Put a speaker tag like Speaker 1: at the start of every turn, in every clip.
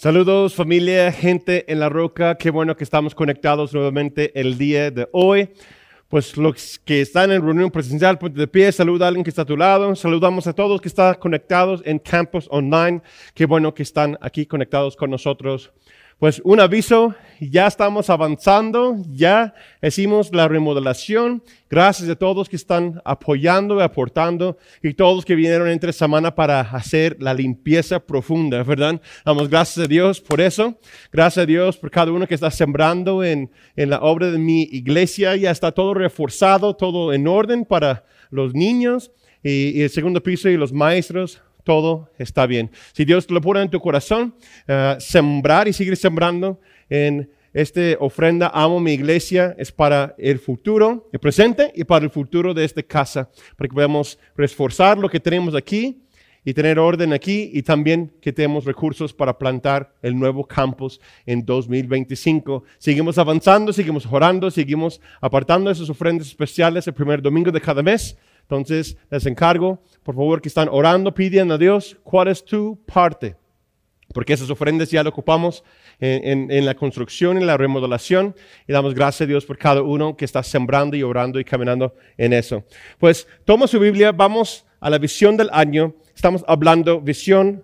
Speaker 1: Saludos familia, gente en la roca, qué bueno que estamos conectados nuevamente el día de hoy. Pues los que están en reunión presencial, ponte de pie, saluda a alguien que está a tu lado, saludamos a todos que están conectados en campus online, qué bueno que están aquí conectados con nosotros pues un aviso, ya estamos avanzando, ya hicimos la remodelación. Gracias a todos que están apoyando y aportando y todos que vinieron entre semana para hacer la limpieza profunda, ¿verdad? Damos gracias a Dios por eso. Gracias a Dios por cada uno que está sembrando en, en la obra de mi iglesia. Ya está todo reforzado, todo en orden para los niños y, y el segundo piso y los maestros todo está bien. Si Dios lo pone en tu corazón, eh, sembrar y seguir sembrando en esta ofrenda, amo mi iglesia, es para el futuro, el presente y para el futuro de esta casa, para que podamos reforzar lo que tenemos aquí y tener orden aquí y también que tenemos recursos para plantar el nuevo campus en 2025. Seguimos avanzando, seguimos orando, seguimos apartando esas ofrendas especiales el primer domingo de cada mes entonces, les encargo, por favor, que están orando, pidiendo a Dios, ¿cuál es tu parte? Porque esas ofrendas ya lo ocupamos en, en, la construcción, y la remodelación, y damos gracias a Dios por cada uno que está sembrando y orando y caminando en eso. Pues toma su Biblia, vamos a la visión del año. Estamos hablando visión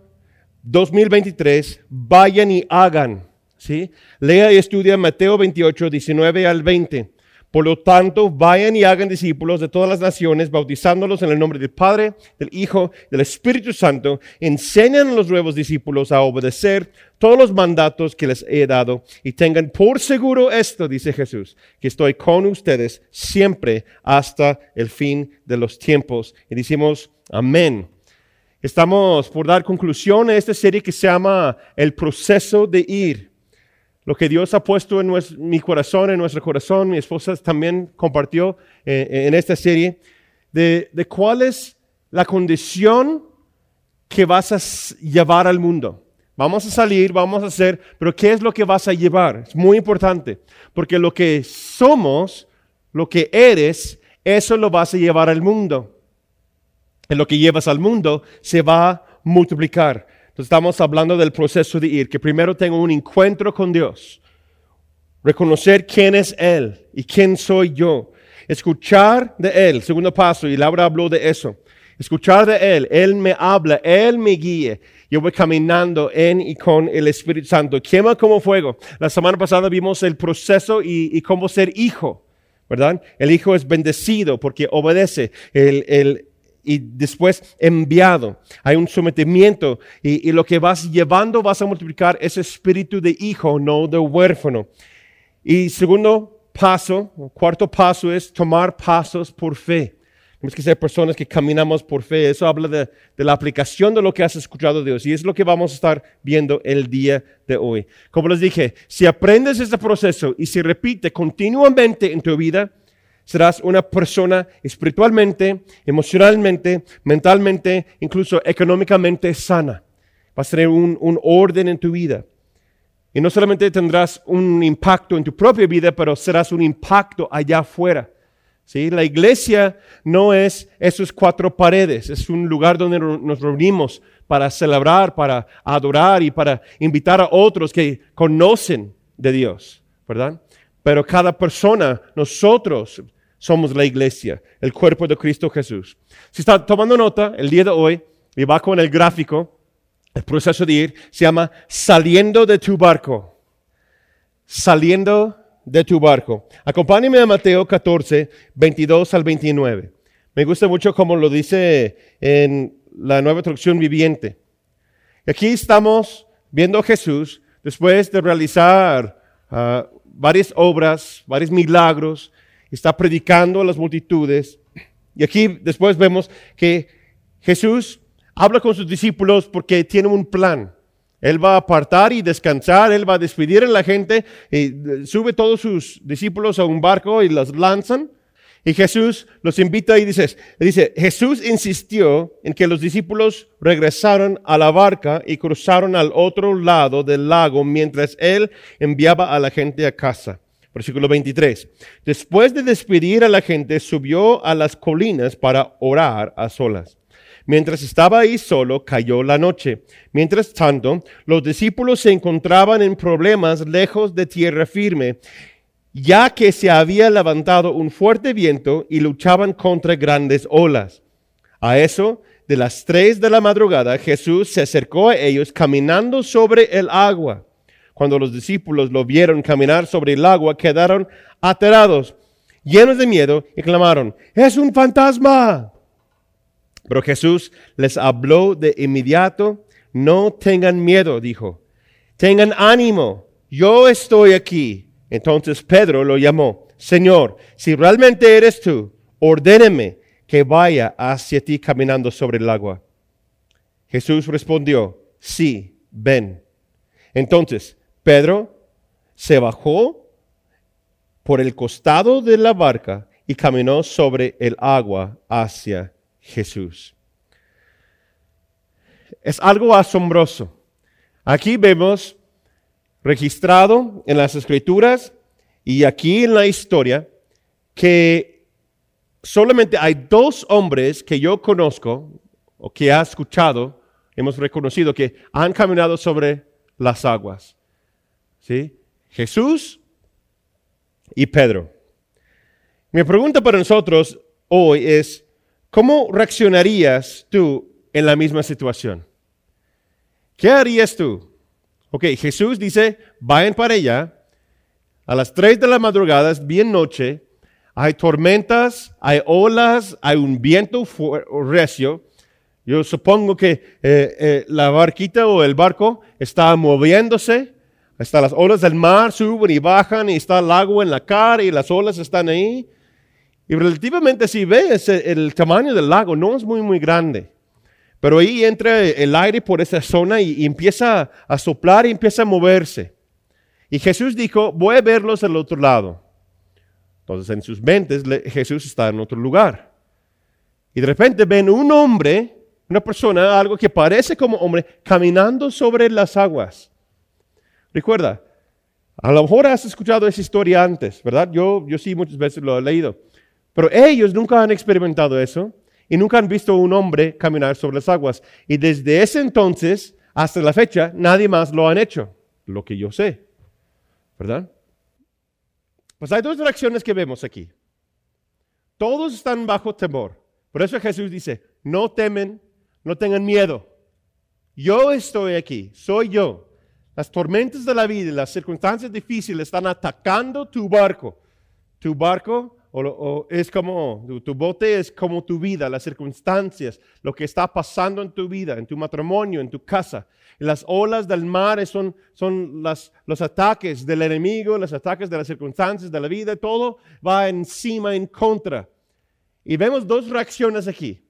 Speaker 1: 2023, vayan y hagan. ¿sí? Lea y estudia Mateo 28, 19 al 20. Por lo tanto, vayan y hagan discípulos de todas las naciones, bautizándolos en el nombre del Padre, del Hijo, del Espíritu Santo. Enseñan a los nuevos discípulos a obedecer todos los mandatos que les he dado y tengan por seguro esto, dice Jesús, que estoy con ustedes siempre hasta el fin de los tiempos. Y decimos, amén. Estamos por dar conclusión a esta serie que se llama El proceso de ir lo que Dios ha puesto en mi corazón, en nuestro corazón, mi esposa también compartió eh, en esta serie, de, cuál es la condición que vas a llevar al mundo. Vamos a salir, vamos a hacer, pero ¿qué es lo que vas a llevar? Es muy importante, porque lo que somos, lo que eres, eso lo vas a llevar al mundo. Lo que llevas al mundo se va a multiplicar. Estamos hablando del proceso de ir, que primero tengo un encuentro con Dios, reconocer quién es Él y quién soy yo, escuchar de Él, segundo paso, y Laura habló de eso, escuchar de Él, Él me habla, Él me guía, yo voy caminando en y con el Espíritu Santo, quema como fuego. La semana pasada vimos el proceso y, y cómo ser hijo. ¿verdad? El hijo es bendecido porque obedece. El, el, y después enviado. Hay un sometimiento y, lo que vas llevando vas a multiplicar ese espíritu de hijo, no de huérfano. Y segundo paso, cuarto paso es tomar pasos por fe. Tenemos que ser personas que caminamos por fe. Eso habla de, de, la aplicación de lo que has escuchado de Dios. Y es lo que vamos a estar viendo el día de hoy. Como les dije, si aprendes este proceso y se repite continuamente en tu vida, serás una persona espiritualmente, emocionalmente, mentalmente, incluso económicamente sana. Vas a tener un, orden en tu vida. Y no solamente tendrás un impacto en tu propia vida, pero serás un impacto allá afuera. ¿Sí? La iglesia no es esos cuatro paredes, es un lugar donde nos reunimos para celebrar, para adorar y para invitar a otros que conocen de Dios, ¿verdad? Pero cada persona, nosotros, somos la iglesia, el cuerpo de Cristo Jesús. Si está tomando nota, el día de hoy, y va con el gráfico, el proceso de ir, se llama saliendo de tu barco. Saliendo de tu barco. Acompáñeme a Mateo 14, 22 al 29. Me gusta mucho como lo dice en la nueva traducción viviente. Aquí estamos viendo a Jesús después de realizar uh, varias obras, varios milagros, está predicando a las multitudes. Y aquí después vemos que Jesús habla con sus discípulos porque tiene un plan. Él va a apartar y descansar, él va a despedir a la gente, y sube todos sus discípulos a un barco y los lanzan. Y Jesús los invita y dice, dice, Jesús insistió en que los discípulos regresaron a la barca y cruzaron al otro lado del lago mientras él enviaba a la gente a casa. Versículo 23. Después de despedir a la gente, subió a las colinas para orar a solas. Mientras estaba ahí solo, cayó la noche. Mientras tanto, los discípulos se encontraban en problemas lejos de tierra firme, ya que se había levantado un fuerte viento y luchaban contra grandes olas. A eso, de las tres de la madrugada, Jesús se acercó a ellos caminando sobre el agua. Cuando los discípulos lo vieron caminar sobre el agua, quedaron aterrados, llenos de miedo, y clamaron, es un fantasma. Pero Jesús les habló de inmediato, no tengan miedo, dijo, tengan ánimo, yo estoy aquí. Entonces Pedro lo llamó, Señor, si realmente eres tú, ordéneme que vaya hacia ti caminando sobre el agua. Jesús respondió, sí, ven. Entonces Pedro se bajó por el costado de la barca y caminó sobre el agua hacia Jesús. Es algo asombroso. Aquí vemos registrado en las escrituras y aquí en la historia que solamente hay dos hombres que yo conozco o que ha escuchado, hemos reconocido que han caminado sobre las aguas. ¿Sí? Jesús y Pedro. Mi pregunta para nosotros hoy es, ¿cómo reaccionarías tú en la misma situación? ¿Qué harías tú? Ok, Jesús dice, vayan para allá. A las 3 de la madrugada, es bien noche, hay tormentas, hay olas, hay un viento recio. Yo supongo que eh, eh, la barquita o el barco está moviéndose. Hasta las olas del mar suben y bajan y está el agua en la cara y las olas están ahí. Y relativamente si ves el tamaño del lago no es muy muy grande. Pero ahí entra el aire por esa zona y, empieza a soplar y empieza a moverse. Y Jesús dijo, voy a verlos al otro lado. Entonces en sus mentes Jesús está en otro lugar. Y de repente ven un hombre, una persona, algo que parece como hombre, caminando sobre las aguas. Recuerda, a lo mejor has escuchado esa historia antes, ¿verdad? Yo, yo sí muchas veces lo he leído. Pero ellos nunca han experimentado eso y nunca han visto a un hombre caminar sobre las aguas. Y desde ese entonces hasta la fecha, nadie más lo han hecho, lo que yo sé. ¿Verdad? Pues hay dos reacciones que vemos aquí. Todos están bajo temor. Por eso Jesús dice, no temen, no tengan miedo. Yo estoy aquí, soy yo. Las tormentas de la vida las circunstancias difíciles están atacando tu barco. Tu barco o, es como, tu, bote es como tu vida, las circunstancias, lo que está pasando en tu vida, en tu matrimonio, en tu casa. Las olas del mar son, son las, los ataques del enemigo, los ataques de las circunstancias de la vida, todo va encima, en contra. Y vemos dos reacciones aquí.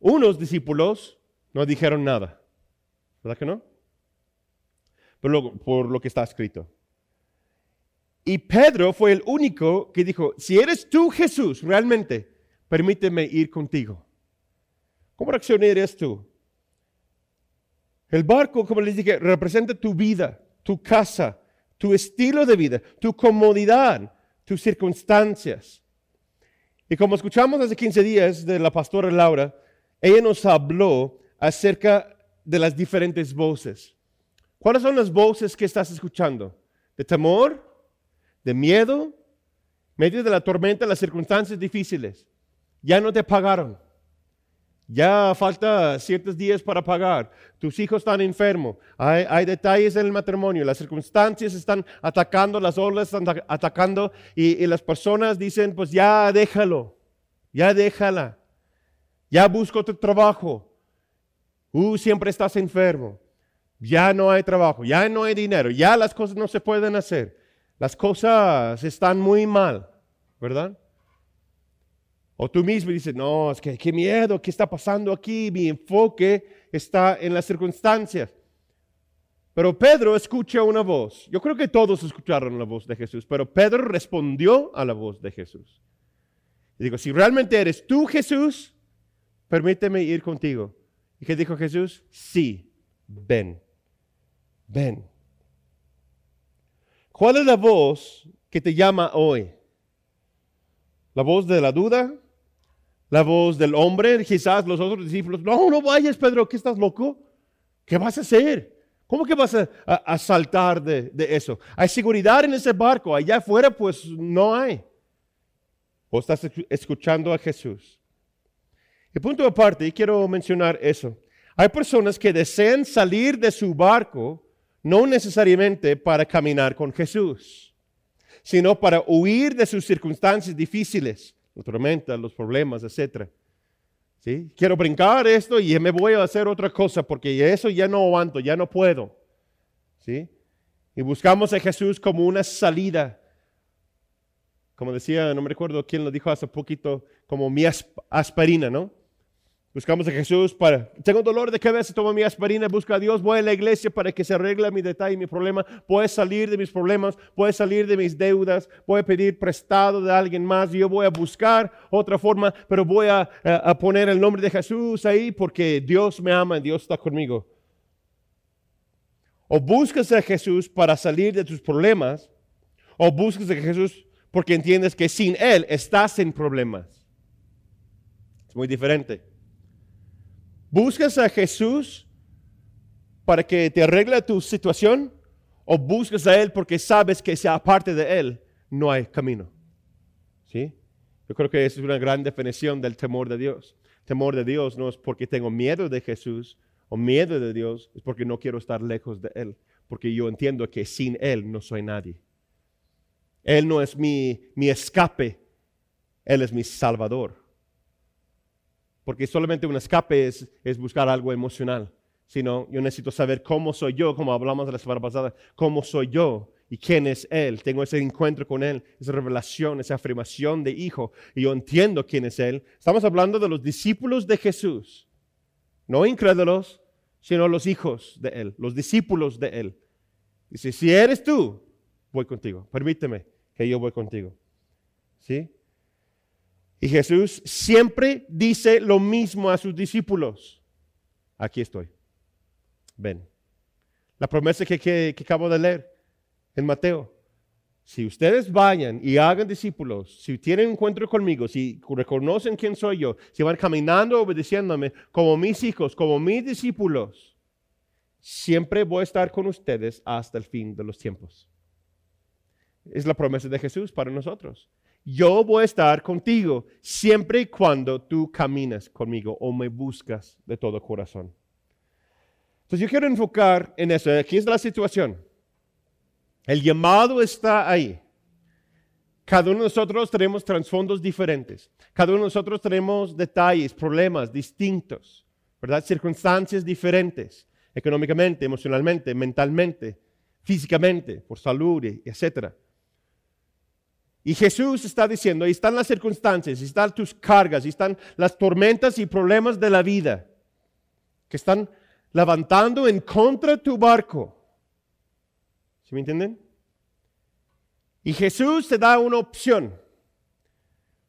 Speaker 1: Unos discípulos no dijeron nada, ¿verdad que no? Pero por lo que está escrito. Y Pedro fue el único que dijo, si eres tú Jesús, realmente, permíteme ir contigo. ¿Cómo reaccionarías tú? El barco, como les dije, representa tu vida, tu casa, tu estilo de vida, tu comodidad, tus circunstancias. Y como escuchamos hace 15 días de la pastora Laura, ella nos habló acerca de las diferentes voces. ¿Cuáles son las voces que estás escuchando? ¿De temor? de miedo, medio de la tormenta, las circunstancias difíciles. Ya no te pagaron. Ya falta ciertos días para pagar. Tus hijos están enfermos. Hay, detalles en el matrimonio. Las circunstancias están atacando, las olas están atacando y, y las personas dicen, pues ya déjalo. Ya déjala. Ya busco otro trabajo. Uh, siempre estás enfermo. Ya no hay trabajo. Ya no hay dinero. Ya las cosas no se pueden hacer. Las cosas están muy mal, ¿verdad? O tú mismo dices, no, es que qué miedo, ¿qué está pasando aquí? Mi enfoque está en las circunstancias. Pero Pedro escucha una voz. Yo creo que todos escucharon la voz de Jesús, pero Pedro respondió a la voz de Jesús. Y digo, si realmente eres tú Jesús, permíteme ir contigo. ¿Y qué dijo Jesús? Sí, ven, ven. ¿Cuál es la voz que te llama hoy? ¿La voz de la duda? la voz del hombre, quizás los otros discípulos, no, no vayas, Pedro, ¿qué estás loco? ¿Qué vas a hacer? ¿Cómo que vas a, saltar de, de, eso? Hay seguridad en ese barco, allá afuera pues no hay. O estás escuchando a Jesús. Y punto aparte, y quiero mencionar eso. Hay personas que desean salir de su barco no necesariamente para caminar con Jesús, sino para huir de sus circunstancias difíciles, la tormenta, los problemas, etc. ¿Sí? Quiero brincar esto y me voy a hacer otra cosa porque eso ya no aguanto, ya no puedo. ¿Sí? Y buscamos a Jesús como una salida. Como decía, no me recuerdo quién lo dijo hace poquito, como mi aspirina, ¿no? Buscamos a Jesús para, tengo dolor de cabeza, tomo mi aspirina, busco a Dios, voy a la iglesia para que se arregle mi detalle, mi problema, a salir de mis problemas, a salir de mis deudas, voy a pedir prestado de alguien más, yo voy a buscar otra forma, pero voy a, a poner el nombre de Jesús ahí porque Dios me ama, Dios está conmigo. O buscas a Jesús para salir de tus problemas, o buscas a Jesús porque entiendes que sin Él estás en problemas. Es muy diferente. ¿Buscas a Jesús para que te arregle tu situación? ¿O buscas a Él porque sabes que si aparte de Él no hay camino? ¿Sí? Yo creo que esa es una gran definición del temor de Dios. temor de Dios no es porque tengo miedo de Jesús o miedo de Dios, es porque no quiero estar lejos de Él, porque yo entiendo que sin Él no soy nadie. Él no es mi, mi escape, Él es mi salvador. Porque solamente un escape es, buscar algo emocional. Sino yo necesito saber cómo soy yo, como hablamos la semana pasada, cómo soy yo y quién es Él. Tengo ese encuentro con Él, esa revelación, esa afirmación de hijo. Y yo entiendo quién es Él. Estamos hablando de los discípulos de Jesús. No incrédulos, sino los hijos de Él, los discípulos de Él. Dice, si eres tú, voy contigo. Permíteme que yo voy contigo. ¿Sí? Y Jesús siempre dice lo mismo a sus discípulos. Aquí estoy. Ven. La promesa que, acabo de leer en Mateo. Si ustedes vayan y hagan discípulos, si tienen encuentro conmigo, si reconocen quién soy yo, si van caminando obedeciéndome como mis hijos, como mis discípulos, siempre voy a estar con ustedes hasta el fin de los tiempos. Es la promesa de Jesús para nosotros yo voy a estar contigo siempre y cuando tú caminas conmigo o me buscas de todo corazón. Entonces yo quiero enfocar en eso. Aquí es la situación. El llamado está ahí. Cada uno de nosotros tenemos trasfondos diferentes. Cada uno de nosotros tenemos detalles, problemas distintos, ¿verdad? Circunstancias diferentes, económicamente, emocionalmente, mentalmente, físicamente, por salud, etcétera. Y Jesús está diciendo, ahí están las circunstancias, ahí están tus cargas, ahí están las tormentas y problemas de la vida que están levantando en contra tu barco. ¿Sí me entienden? Y Jesús te da una opción.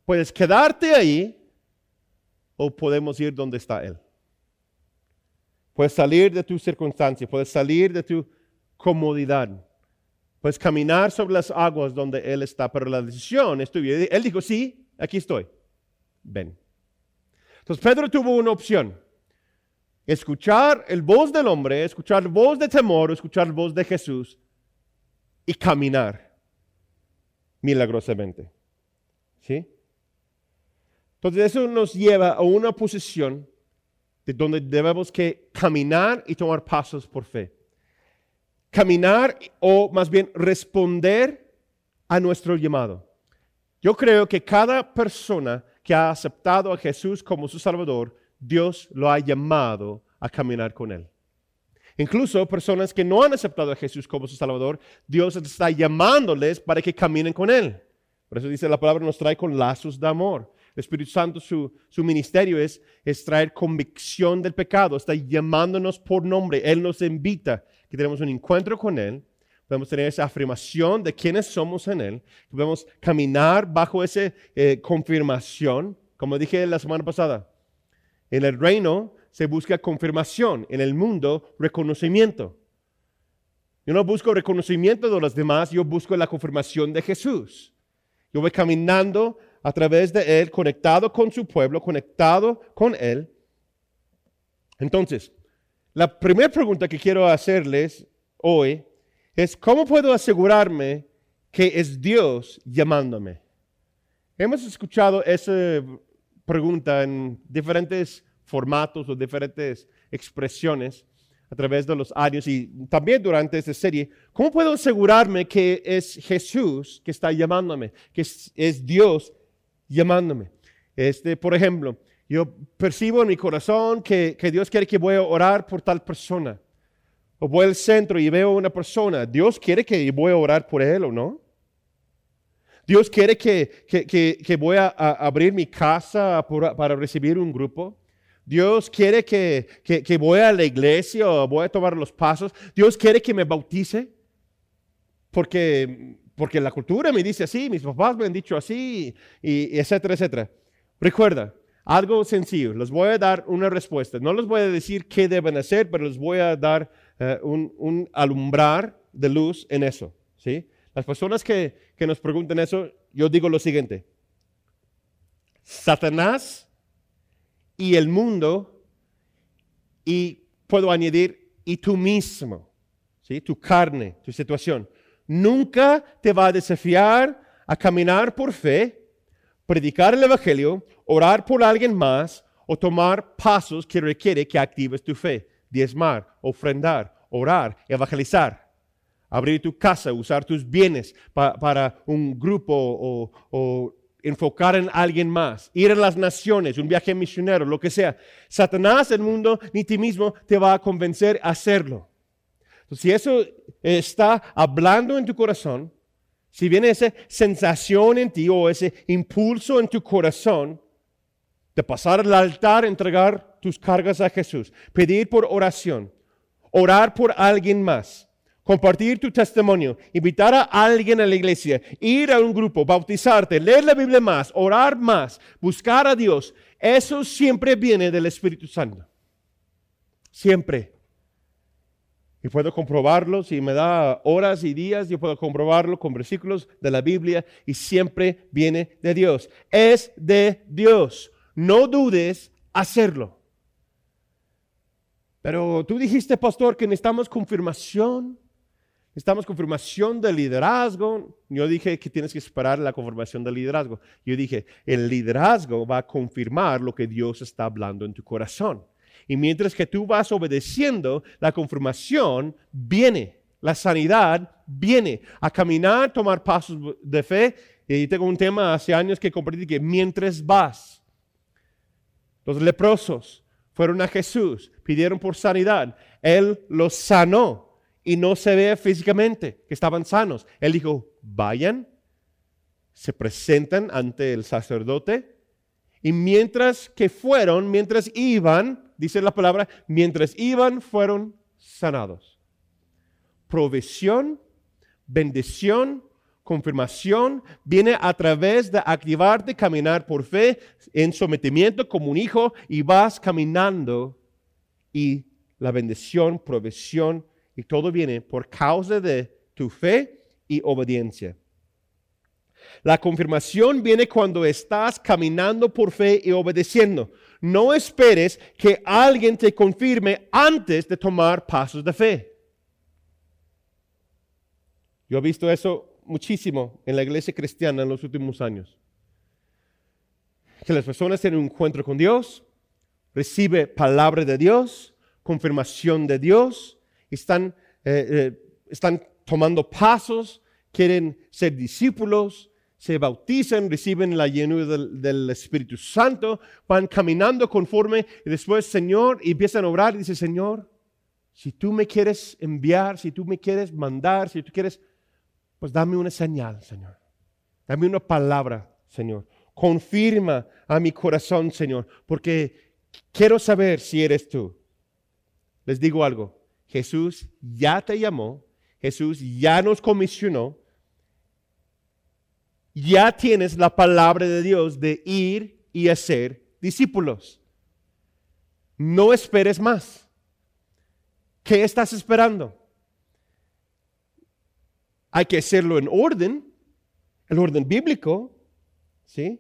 Speaker 1: Puedes quedarte ahí o podemos ir donde está Él. Puedes salir de tu circunstancia, puedes salir de tu comodidad pues caminar sobre las aguas donde Él está. Pero la decisión es. Él dijo, sí, aquí estoy. Ven. Entonces Pedro tuvo una opción. Escuchar el voz del hombre, escuchar voz de temor, escuchar voz de Jesús y caminar milagrosamente. ¿Sí? Entonces eso nos lleva a una posición de donde debemos que caminar y tomar pasos por fe caminar o más bien responder a nuestro llamado. Yo creo que cada persona que ha aceptado a Jesús como su Salvador, Dios lo ha llamado a caminar con Él. Incluso personas que no han aceptado a Jesús como su Salvador, Dios está llamándoles para que caminen con Él. Por eso dice la palabra, nos trae con lazos de amor. El Espíritu Santo, su, su ministerio es, es traer convicción del pecado, está llamándonos por nombre. Él nos invita que tenemos un encuentro con Él, podemos tener esa afirmación de quiénes somos en Él, podemos caminar bajo esa eh, confirmación, como dije la semana pasada. En el reino se busca confirmación, en el mundo reconocimiento. Yo no busco reconocimiento de los demás, yo busco la confirmación de Jesús. Yo voy caminando a través de Él, conectado con su pueblo, conectado con Él. Entonces, la primera pregunta que quiero hacerles hoy es, ¿cómo puedo asegurarme que es Dios llamándome? Hemos escuchado esa pregunta en diferentes formatos o diferentes expresiones a través de los años y también durante esta serie, ¿cómo puedo asegurarme que es Jesús que está llamándome, que es, Dios llamándome? Este, por ejemplo, yo percibo en mi corazón que, Dios quiere que voy a orar por tal persona. O voy al centro y veo a una persona. Dios quiere que voy a orar por él o no. Dios quiere que, que, voy a, abrir mi casa para recibir un grupo. Dios quiere que, que, voy a la iglesia o voy a tomar los pasos. Dios quiere que me bautice. Porque, porque la cultura me dice así, mis papás me han dicho así, y, etcétera, etcétera. Recuerda, algo sencillo. Les voy a dar una respuesta. No les voy a decir qué deben hacer, pero les voy a dar eh, un, un, alumbrar de luz en eso. ¿sí? Las personas que, que nos preguntan eso, yo digo lo siguiente. Satanás y el mundo y puedo añadir y tú mismo, ¿sí? tu carne, tu situación. Nunca te va a desafiar a caminar por fe, predicar el Evangelio, orar por alguien más o tomar pasos que requiere que actives tu fe. Diezmar, ofrendar, orar, evangelizar, abrir tu casa, usar tus bienes para un grupo o, o enfocar en alguien más, ir a las naciones, un viaje misionero, lo que sea. Satanás, el mundo, ni ti mismo te va a convencer a hacerlo. Entonces, si eso está hablando en tu corazón, si viene esa sensación en ti o ese impulso en tu corazón de pasar al altar, entregar tus cargas a Jesús, pedir por oración, orar por alguien más, compartir tu testimonio, invitar a alguien a la iglesia, ir a un grupo, bautizarte, leer la Biblia más, orar más, buscar a Dios, eso siempre viene del Espíritu Santo. Siempre. Y puedo comprobarlo, si me da horas y días, yo puedo comprobarlo con versículos de la Biblia y siempre viene de Dios. Es de Dios. No dudes hacerlo. Pero tú dijiste, pastor, que necesitamos confirmación. Necesitamos confirmación del liderazgo. Yo dije que tienes que esperar la confirmación del liderazgo. Yo dije, el liderazgo va a confirmar lo que Dios está hablando en tu corazón. Y mientras que tú vas obedeciendo, la confirmación viene, la sanidad viene. A caminar, tomar pasos de fe. Y tengo un tema hace años que compartí que mientras vas, los leprosos fueron a Jesús, pidieron por sanidad. Él los sanó y no se ve físicamente que estaban sanos. Él dijo, vayan, se presentan ante el sacerdote y mientras que fueron, mientras iban, dice la palabra, mientras iban fueron sanados. Provisión, bendición, confirmación viene a través de activarte, caminar por fe en sometimiento como un hijo y vas caminando y la bendición, provisión, y todo viene por causa de tu fe y obediencia. La confirmación viene cuando estás caminando por fe y obedeciendo. No esperes que alguien te confirme antes de tomar pasos de fe. Yo he visto eso muchísimo en la iglesia cristiana en los últimos años. Que las personas tienen un encuentro con Dios, recibe palabra de Dios, confirmación de Dios, están, eh, eh, están tomando pasos, quieren ser discípulos, se bautizan, reciben la llenura del, Espíritu Santo, van caminando conforme y después, Señor, empiezan a orar y dice, Señor, si tú me quieres enviar, si tú me quieres mandar, si tú quieres, pues dame una señal, Señor. Dame una palabra, Señor. Confirma a mi corazón, Señor, porque quiero saber si eres tú. Les digo algo, Jesús ya te llamó, Jesús ya nos comisionó, ya tienes la palabra de Dios de ir y hacer discípulos. No esperes más. ¿Qué estás esperando? Hay que hacerlo en orden, el orden bíblico, ¿sí?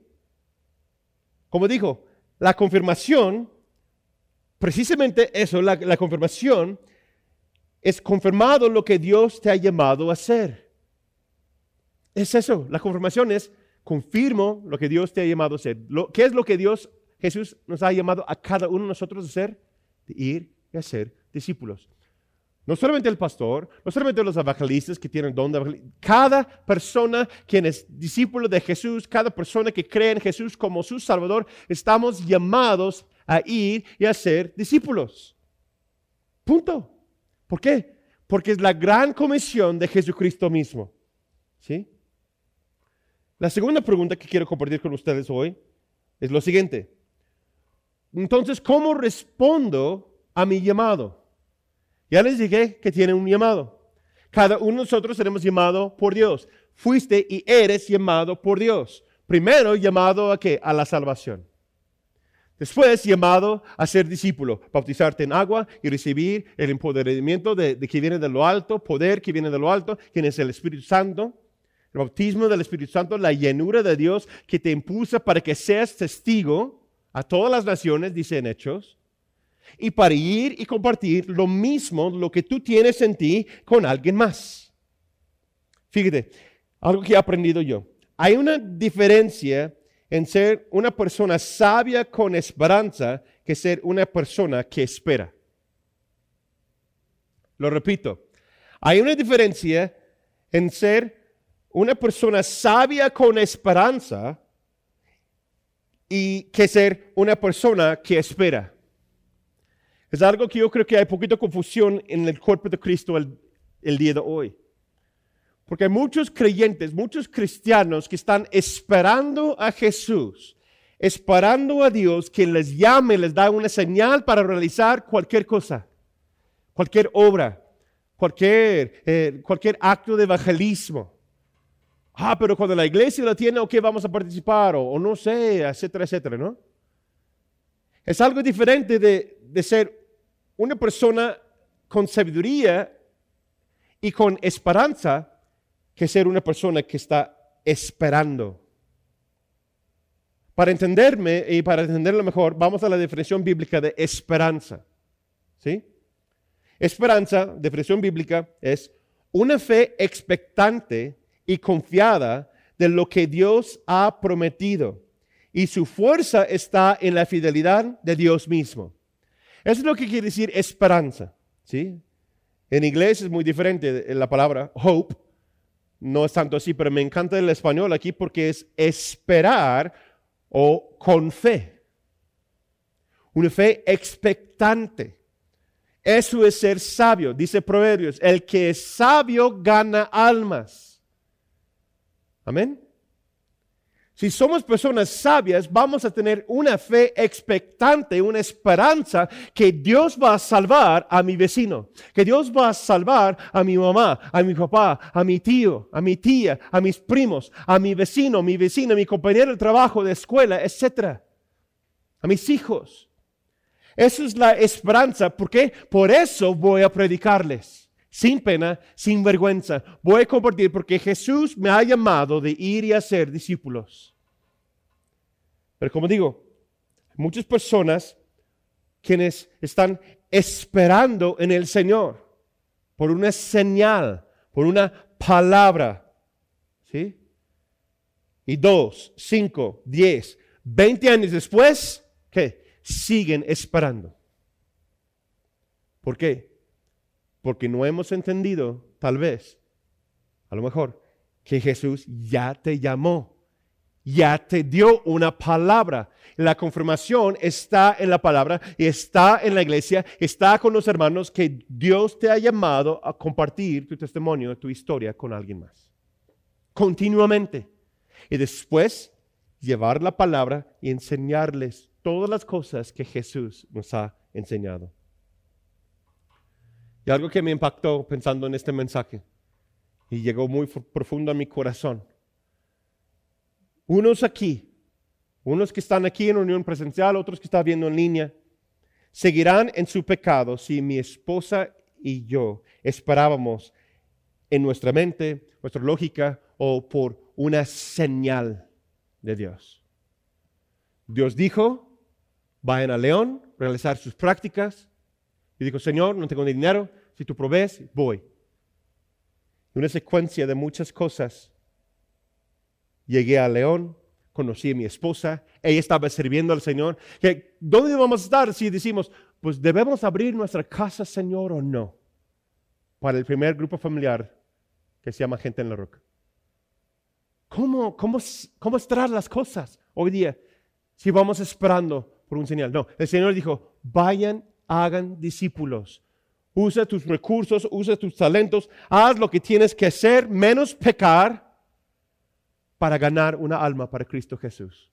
Speaker 1: Como dijo, la confirmación, precisamente eso, la, la confirmación es confirmado lo que Dios te ha llamado a hacer. Es eso, la confirmación es confirmo lo que Dios te ha llamado a hacer. ¿Qué es lo que Dios, Jesús, nos ha llamado a cada uno de nosotros a hacer? De ir y hacer discípulos. No solamente el pastor, no solamente los evangelistas que tienen don de cada persona quien es discípulo de Jesús, cada persona que cree en Jesús como su Salvador, estamos llamados a ir y a ser discípulos. Punto. ¿Por qué? Porque es la gran comisión de Jesucristo mismo. ¿Sí? La segunda pregunta que quiero compartir con ustedes hoy es lo siguiente. Entonces, ¿cómo respondo a mi llamado? Ya les dije que tiene un llamado. Cada uno de nosotros seremos llamado por Dios. Fuiste y eres llamado por Dios. Primero llamado a qué? A la salvación. Después llamado a ser discípulo, bautizarte en agua y recibir el empoderamiento de, de, que viene de lo alto, poder que viene de lo alto, quien es el Espíritu Santo. El bautismo del Espíritu Santo, la llenura de Dios que te impulsa para que seas testigo a todas las naciones, dice en Hechos y para ir y compartir lo mismo, lo que tú tienes en ti, con alguien más. Fíjate, algo que he aprendido yo. Hay una diferencia en ser una persona sabia con esperanza que ser una persona que espera. Lo repito, hay una diferencia en ser una persona sabia con esperanza y que ser una persona que espera. Es algo que yo creo que hay poquito confusión en el cuerpo de Cristo el, día de hoy. Porque hay muchos creyentes, muchos cristianos que están esperando a Jesús, esperando a Dios que les llame, les da una señal para realizar cualquier cosa, cualquier obra, cualquier, eh, cualquier acto de evangelismo. Ah, pero cuando la iglesia lo tiene, ok, vamos a participar, o, o no sé, etcétera, etcétera, ¿no? Es algo diferente de, de ser una persona con sabiduría y con esperanza que ser una persona que está esperando. Para entenderme y para entenderlo mejor, vamos a la definición bíblica de esperanza. ¿Sí? Esperanza, definición bíblica, es una fe expectante y confiada de lo que Dios ha prometido. Y su fuerza está en la fidelidad de Dios mismo. Eso es lo que quiere decir esperanza. ¿sí? En inglés es muy diferente la palabra hope. No es tanto así, pero me encanta el español aquí porque es esperar o con fe. Una fe expectante. Eso es ser sabio, dice Proverbios. El que es sabio gana almas. Amén. Si somos personas sabias, vamos a tener una fe expectante, una esperanza que Dios va a salvar a mi vecino, que Dios va a salvar a mi mamá, a mi papá, a mi tío, a mi tía, a mis primos, a mi vecino, mi vecina, mi compañero de trabajo, de escuela, etc. A mis hijos. Esa es la esperanza. ¿Por qué? Por eso voy a predicarles sin pena, sin vergüenza. Voy a compartir porque Jesús me ha llamado de ir y hacer discípulos. Pero como digo, muchas personas quienes están esperando en el Señor por una señal, por una palabra. ¿Sí? Y dos, cinco, diez, veinte años después, ¿qué? Siguen esperando. ¿Por qué? Porque no hemos entendido, tal vez, a lo mejor, que Jesús ya te llamó, ya te dio una palabra. La confirmación está en la palabra y está en la iglesia, está con los hermanos que Dios te ha llamado a compartir tu testimonio, tu historia con alguien más. Continuamente. Y después llevar la palabra y enseñarles todas las cosas que Jesús nos ha enseñado. Y algo que me impactó pensando en este mensaje y llegó muy profundo a mi corazón. Unos aquí, unos que están aquí en unión presencial, otros que están viendo en línea, seguirán en su pecado si mi esposa y yo esperábamos en nuestra mente, nuestra lógica o por una señal de Dios. Dios dijo, vayan a León, realizar sus prácticas. Y dijo, Señor, no tengo dinero, si tú provees, voy. Una secuencia de muchas cosas. Llegué a León, conocí a mi esposa, ella estaba sirviendo al Señor. ¿Que, ¿Dónde vamos a estar si decimos, pues debemos abrir nuestra casa, Señor, o no? Para el primer grupo familiar que se llama Gente en la Roca. ¿Cómo, cómo, cómo estarán las cosas hoy día si vamos esperando por un señal? No, el Señor dijo, vayan, hagan discípulos. Usa tus recursos, usa tus talentos, haz lo que tienes que hacer, menos pecar para ganar una alma para Cristo Jesús.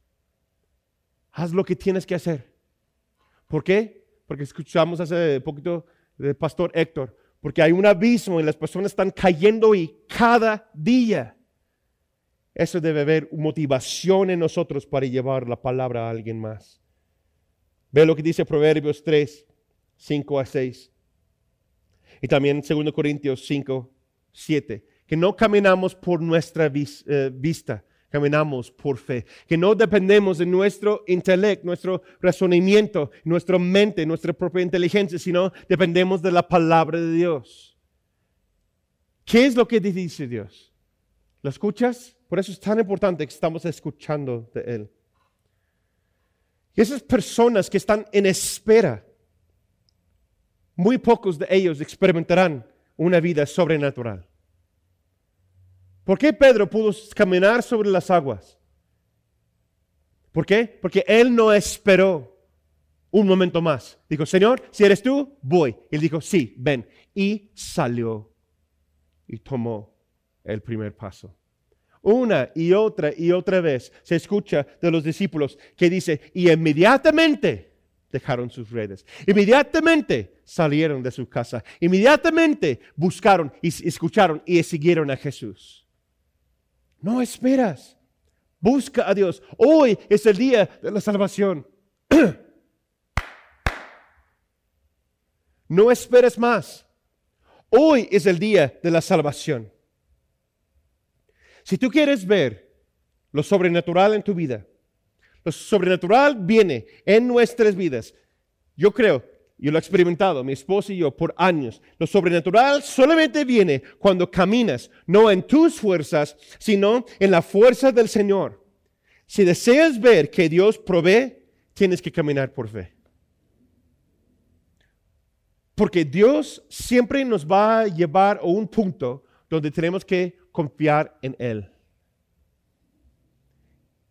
Speaker 1: Haz lo que tienes que hacer. ¿Por qué? Porque escuchamos hace poquito del pastor Héctor, porque hay un abismo y las personas están cayendo y cada día. Eso debe haber motivación en nosotros para llevar la palabra a alguien más. Ve lo que dice Proverbios 3, 5 a 6. Y también 2 Corintios 5, 7 que no caminamos por nuestra eh, vista, caminamos por fe, que no dependemos de nuestro intelecto, nuestro razonamiento, nuestra mente, nuestra propia inteligencia, sino dependemos de la palabra de Dios. ¿Qué es lo que dice Dios? ¿Lo escuchas? Por eso es tan importante que estamos escuchando de Él. Y esas personas que están en espera, muy pocos de ellos experimentarán una vida sobrenatural. ¿Por qué Pedro pudo caminar sobre las aguas? ¿Por qué? Porque él no esperó un momento más. Dijo, Señor, si eres tú, voy. Él dijo, sí, ven. Y salió y tomó el primer paso. Una y otra y otra vez se escucha de los discípulos que dice, y inmediatamente dejaron sus redes. Inmediatamente salieron de su casa. Inmediatamente buscaron y escucharon y siguieron a Jesús. No esperas. Busca a Dios. Hoy es el día de la salvación. No esperes más. Hoy es el día de la salvación. Si tú quieres ver lo sobrenatural en tu vida, lo sobrenatural viene en nuestras vidas. Yo creo yo lo he experimentado, mi esposa y yo, por años. Lo sobrenatural solamente viene cuando caminas, no en tus fuerzas, sino en la fuerza del Señor. Si deseas ver que Dios provee, tienes que caminar por fe. Porque Dios siempre nos va a llevar a un punto donde tenemos que confiar en Él.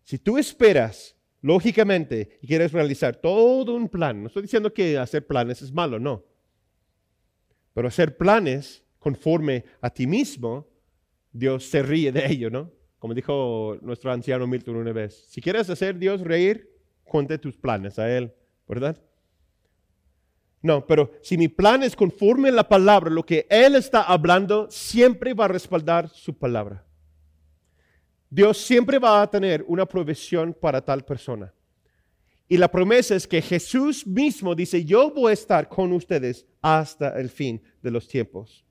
Speaker 1: Si tú esperas lógicamente, y quieres realizar todo un plan, no estoy diciendo que hacer planes es malo, no. Pero hacer planes conforme a ti mismo, Dios se ríe de ello, ¿no? Como dijo nuestro anciano Milton una vez, si quieres hacer Dios reír, cuente tus planes a Él, ¿verdad? No, pero si mi plan es conforme a la palabra, lo que Él está hablando, siempre va a respaldar su palabra. Dios siempre va a tener una provisión para tal persona. Y la promesa es que Jesús mismo dice, yo voy a estar con ustedes hasta el fin de los tiempos.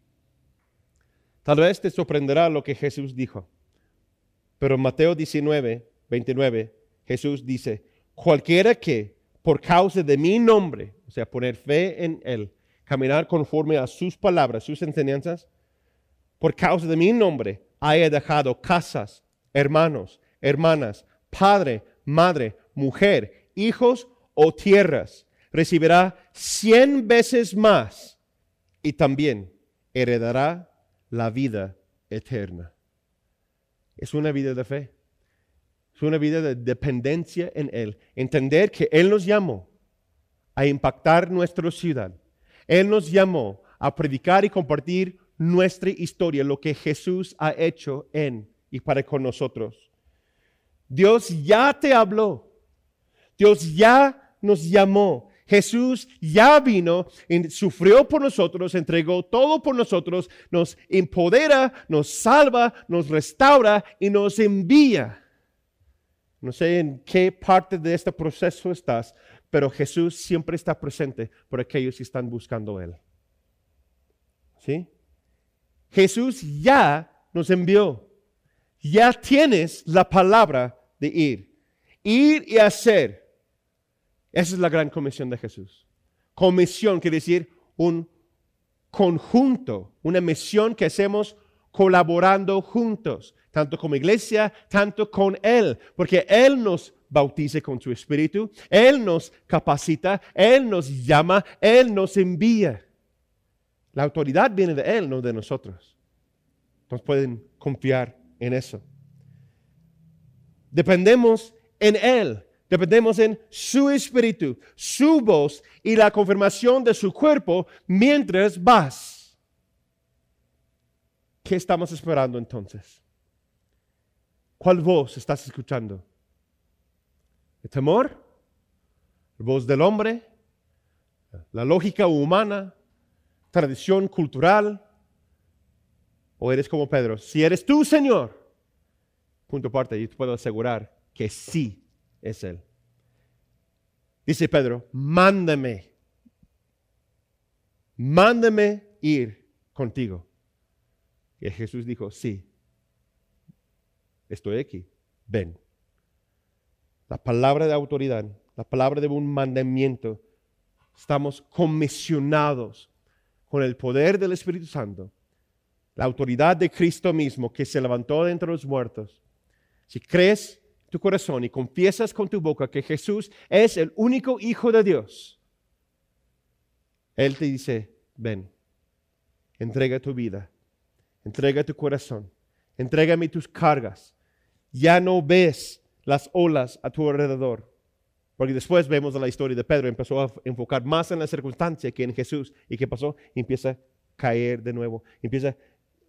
Speaker 1: Tal vez te sorprenderá lo que Jesús dijo. Pero en Mateo 19, 29, Jesús dice, cualquiera que por causa de mi nombre, o sea, poner fe en Él, caminar conforme a sus palabras, sus enseñanzas, por causa de mi nombre, haya dejado casas, hermanos, hermanas, padre, madre, mujer, hijos o tierras, recibirá cien veces más y también heredará la vida eterna. Es una vida de fe. Es una vida de dependencia en Él. Entender que Él nos llamó a impactar nuestra ciudad. Él nos llamó a predicar y compartir nuestra historia, lo que Jesús ha hecho en y para con nosotros. Dios ya te habló. Dios ya nos llamó. Jesús ya vino, sufrió por nosotros, entregó todo por nosotros, nos empodera, nos salva, nos restaura y nos envía. No sé en qué parte de este proceso estás, pero Jesús siempre está presente por aquellos que están buscando Él. ¿Sí? Jesús ya nos envió ya tienes la palabra de ir. Ir y hacer. Esa es la gran comisión de Jesús. Comisión quiere decir un conjunto, una misión que hacemos colaborando juntos, tanto como iglesia, tanto con Él, porque Él nos bautiza con su Espíritu, Él nos capacita, Él nos llama, Él nos envía. La autoridad viene de Él, no de nosotros. Entonces pueden confiar en eso. Dependemos en Él, dependemos en su Espíritu, su voz y la confirmación de su cuerpo mientras vas. ¿Qué estamos esperando entonces? ¿Cuál voz estás escuchando? ¿El temor? ¿La voz del hombre? ¿La lógica humana? ¿Tradición cultural? ¿O eres como Pedro? Si eres tú, Señor, punto aparte, yo te puedo asegurar que sí es Él. Dice Pedro, mándame, mándame ir contigo. Y Jesús dijo, sí, estoy aquí, ven. La palabra de autoridad, la palabra de un mandamiento, estamos comisionados con el poder del Espíritu Santo, la autoridad de Cristo mismo que se levantó de entre los muertos. Si crees tu corazón y confiesas con tu boca que Jesús es el único Hijo de Dios, Él te dice, ven, entrega tu vida, entrega tu corazón, entrégame tus cargas. Ya no ves las olas a tu alrededor. Porque después vemos la historia de Pedro, empezó a enfocar más en la circunstancia que en Jesús. ¿Y qué pasó? empieza a caer de nuevo, empieza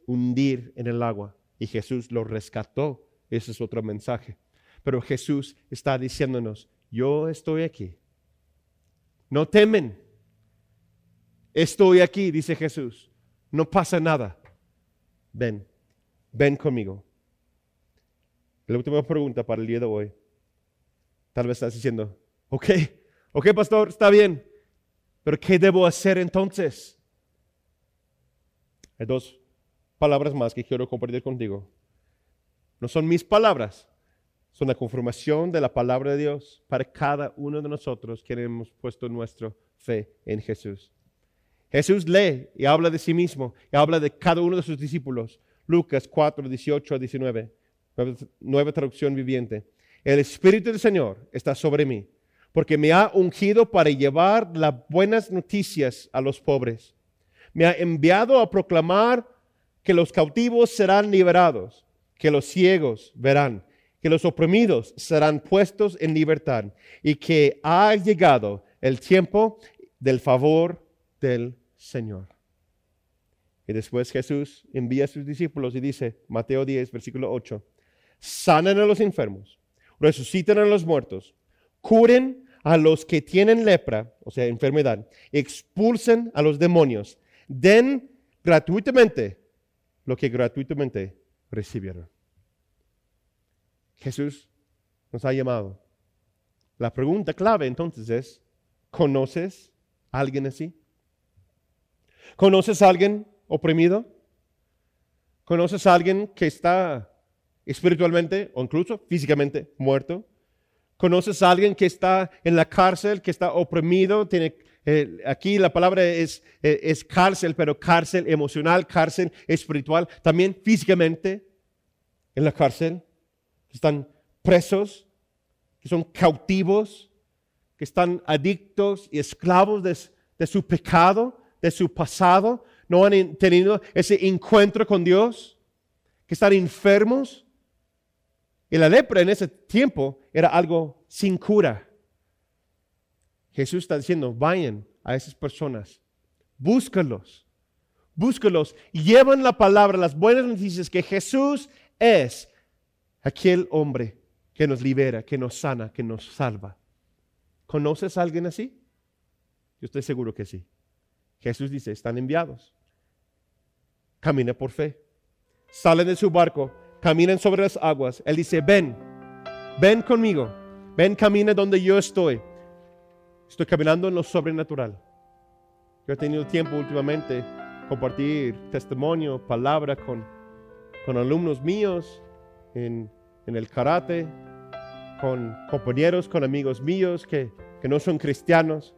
Speaker 1: hundir en el agua. Y Jesús lo rescató. Ese es otro mensaje. Pero Jesús está diciéndonos, yo estoy aquí. No temen. Estoy aquí, dice Jesús. No pasa nada. Ven, ven conmigo. La última pregunta para el día de hoy. Tal vez estás diciendo, ok, ok, pastor, está bien, pero ¿qué debo hacer entonces? Hay dos palabras más que quiero compartir contigo. No son mis palabras, son la confirmación de la palabra de Dios para cada uno de nosotros que hemos puesto nuestra fe en Jesús. Jesús lee y habla de sí mismo y habla de cada uno de sus discípulos. Lucas 4, 18 a 19 nueva traducción viviente. El Espíritu del Señor está sobre mí, porque me ha ungido para llevar las buenas noticias a los pobres. Me ha enviado a proclamar que los cautivos serán liberados, que los ciegos verán, que los oprimidos serán puestos en libertad y que ha llegado el tiempo del favor del Señor. Y después Jesús envía a sus discípulos y dice, Mateo 10, versículo 8, sanen a los enfermos, resuciten a los muertos, curen a los que tienen lepra, o sea, enfermedad, expulsen a los demonios, den gratuitamente lo que gratuitamente recibieron. Jesús nos ha llamado. La pregunta clave entonces es, ¿conoces a alguien así? ¿Conoces a alguien oprimido? ¿Conoces a alguien que está espiritualmente o incluso físicamente muerto. ¿Conoces a alguien que está en la cárcel, que está oprimido? Tiene, eh, aquí la palabra es, eh, es cárcel, pero cárcel emocional, cárcel espiritual, también físicamente en la cárcel. Están presos, que son cautivos, que están adictos y esclavos de, de su pecado, de su pasado, no han tenido ese encuentro con Dios, que están enfermos, y la lepra en ese tiempo era algo sin cura. Jesús está diciendo, vayan a esas personas, búscalos, búscalos, llevan la palabra, las buenas noticias que Jesús es aquel hombre que nos libera, que nos sana, que nos salva. ¿Conoces a alguien así? Yo estoy seguro que sí. Jesús dice, están enviados. Camina por fe. Salen de su barco caminan sobre las aguas. Él dice, ven, ven conmigo, ven, camina donde yo estoy. Estoy caminando en lo sobrenatural. Yo he tenido tiempo últimamente compartir testimonio, palabra con, con alumnos míos en, en el karate, con compañeros, con amigos míos que, que no son cristianos.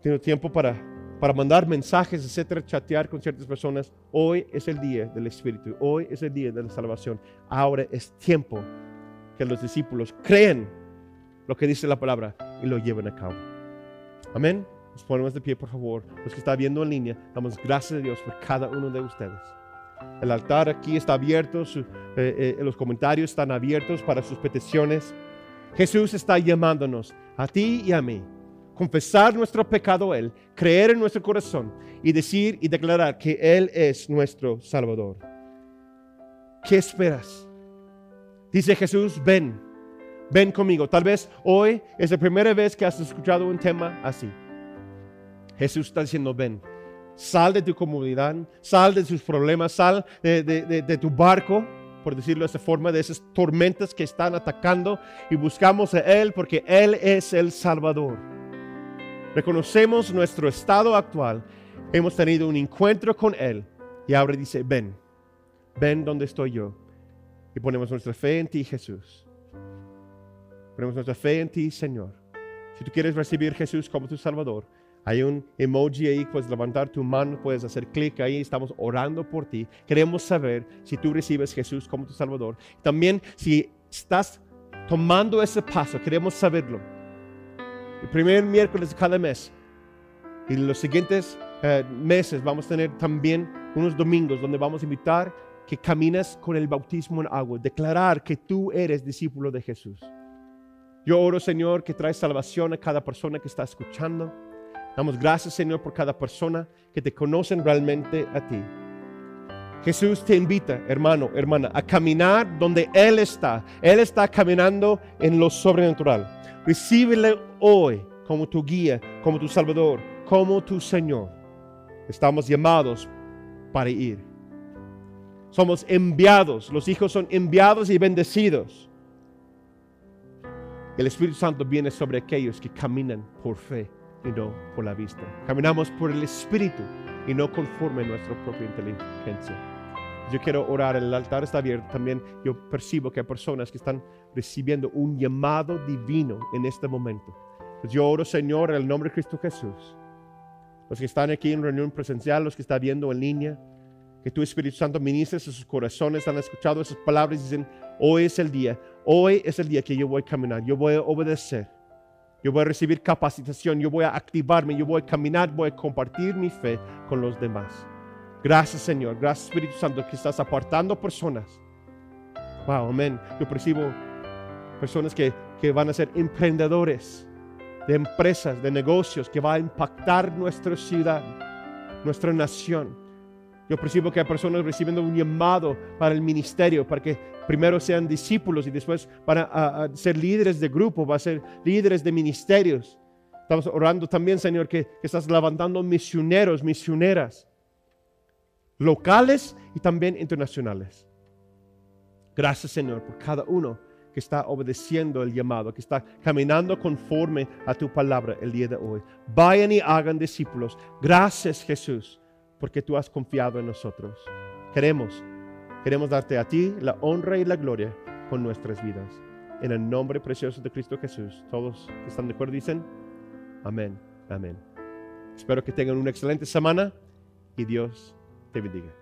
Speaker 1: Tengo tiempo para, para mandar mensajes, etcétera, chatear con ciertas personas. Hoy es el día del Espíritu. Hoy es el día de la salvación. Ahora es tiempo que los discípulos crean lo que dice la palabra y lo lleven a cabo. Amén. Nos ponemos de pie, por favor. Los que están viendo en línea, damos gracias a Dios por cada uno de ustedes. El altar aquí está abierto, eh, eh, los comentarios están abiertos para sus peticiones. Jesús está llamándonos a ti y a mí. Confesar nuestro pecado a Él, creer en nuestro corazón y decir y declarar que Él es nuestro Salvador. ¿Qué esperas? Dice Jesús, ven, ven conmigo. Tal vez hoy es la primera vez que has escuchado un tema así. Jesús está diciendo, ven, sal de tu comodidad, sal de tus problemas, sal de, tu barco, por decirlo de esa forma, de esas tormentas que están atacando y buscamos a Él porque Él es el Salvador. Reconocemos nuestro estado actual, hemos tenido un encuentro con Él y ahora dice, ven, ven donde estoy yo. Y ponemos nuestra fe en ti, Jesús. Ponemos nuestra fe en ti, Señor. Si tú quieres recibir a Jesús como tu Salvador, hay un emoji ahí, puedes levantar tu mano, puedes hacer clic ahí, estamos orando por ti. Queremos saber si tú recibes a Jesús como tu Salvador. También si estás tomando ese paso, queremos saberlo. El primer miércoles de cada mes y los siguientes eh, meses vamos a tener también unos domingos donde vamos a invitar que caminas con el bautismo en agua, declarar que tú eres discípulo de Jesús. Yo oro, Señor, que traes salvación a cada persona que está escuchando. Damos gracias, Señor, por cada persona que te conocen realmente a ti. Jesús te invita, hermano, hermana, a caminar donde Él está. Él está caminando en lo sobrenatural. Recíbele hoy como tu guía, como tu Salvador, como tu Señor. Estamos llamados para ir. Somos enviados. Los hijos son enviados y bendecidos. El Espíritu Santo viene sobre aquellos que caminan por fe y no por la vista. Caminamos por el Espíritu y no conforme a nuestra propia inteligencia. Yo quiero orar, el altar está abierto también. Yo percibo que hay personas que están recibiendo un llamado divino en este momento. Pues yo oro, Señor, en el nombre de Cristo Jesús. Los que están aquí en reunión presencial, los que están viendo en línea, que tu Espíritu Santo ministre a sus corazones, han escuchado esas palabras y dicen, hoy es el día, hoy es el día que yo voy a caminar, yo voy a obedecer, yo voy a recibir capacitación, yo voy a activarme, yo voy a caminar, voy a compartir mi fe con los demás. Gracias Señor, gracias Espíritu Santo que estás apartando personas. Wow, amén. Yo percibo personas que, que van a ser emprendedores de empresas, de negocios, que va a impactar nuestra ciudad, nuestra nación. Yo percibo que hay personas recibiendo un llamado para el ministerio, para que primero sean discípulos y después van a, a- ser líderes de grupo, van a ser líderes de ministerios. Estamos orando también, Señor, que, que estás levantando misioneros, misioneras, locales y también internacionales. Gracias, Señor, por cada uno que está obedeciendo el llamado, que está caminando conforme a tu palabra el día de hoy. Vayan y hagan discípulos. Gracias, Jesús, porque tú has confiado en nosotros. Queremos, queremos darte a ti la honra y la gloria con nuestras vidas. En el nombre precioso de Cristo Jesús. Todos que están de acuerdo dicen, amén, amén. Espero que tengan una excelente semana y Dios te bendiga.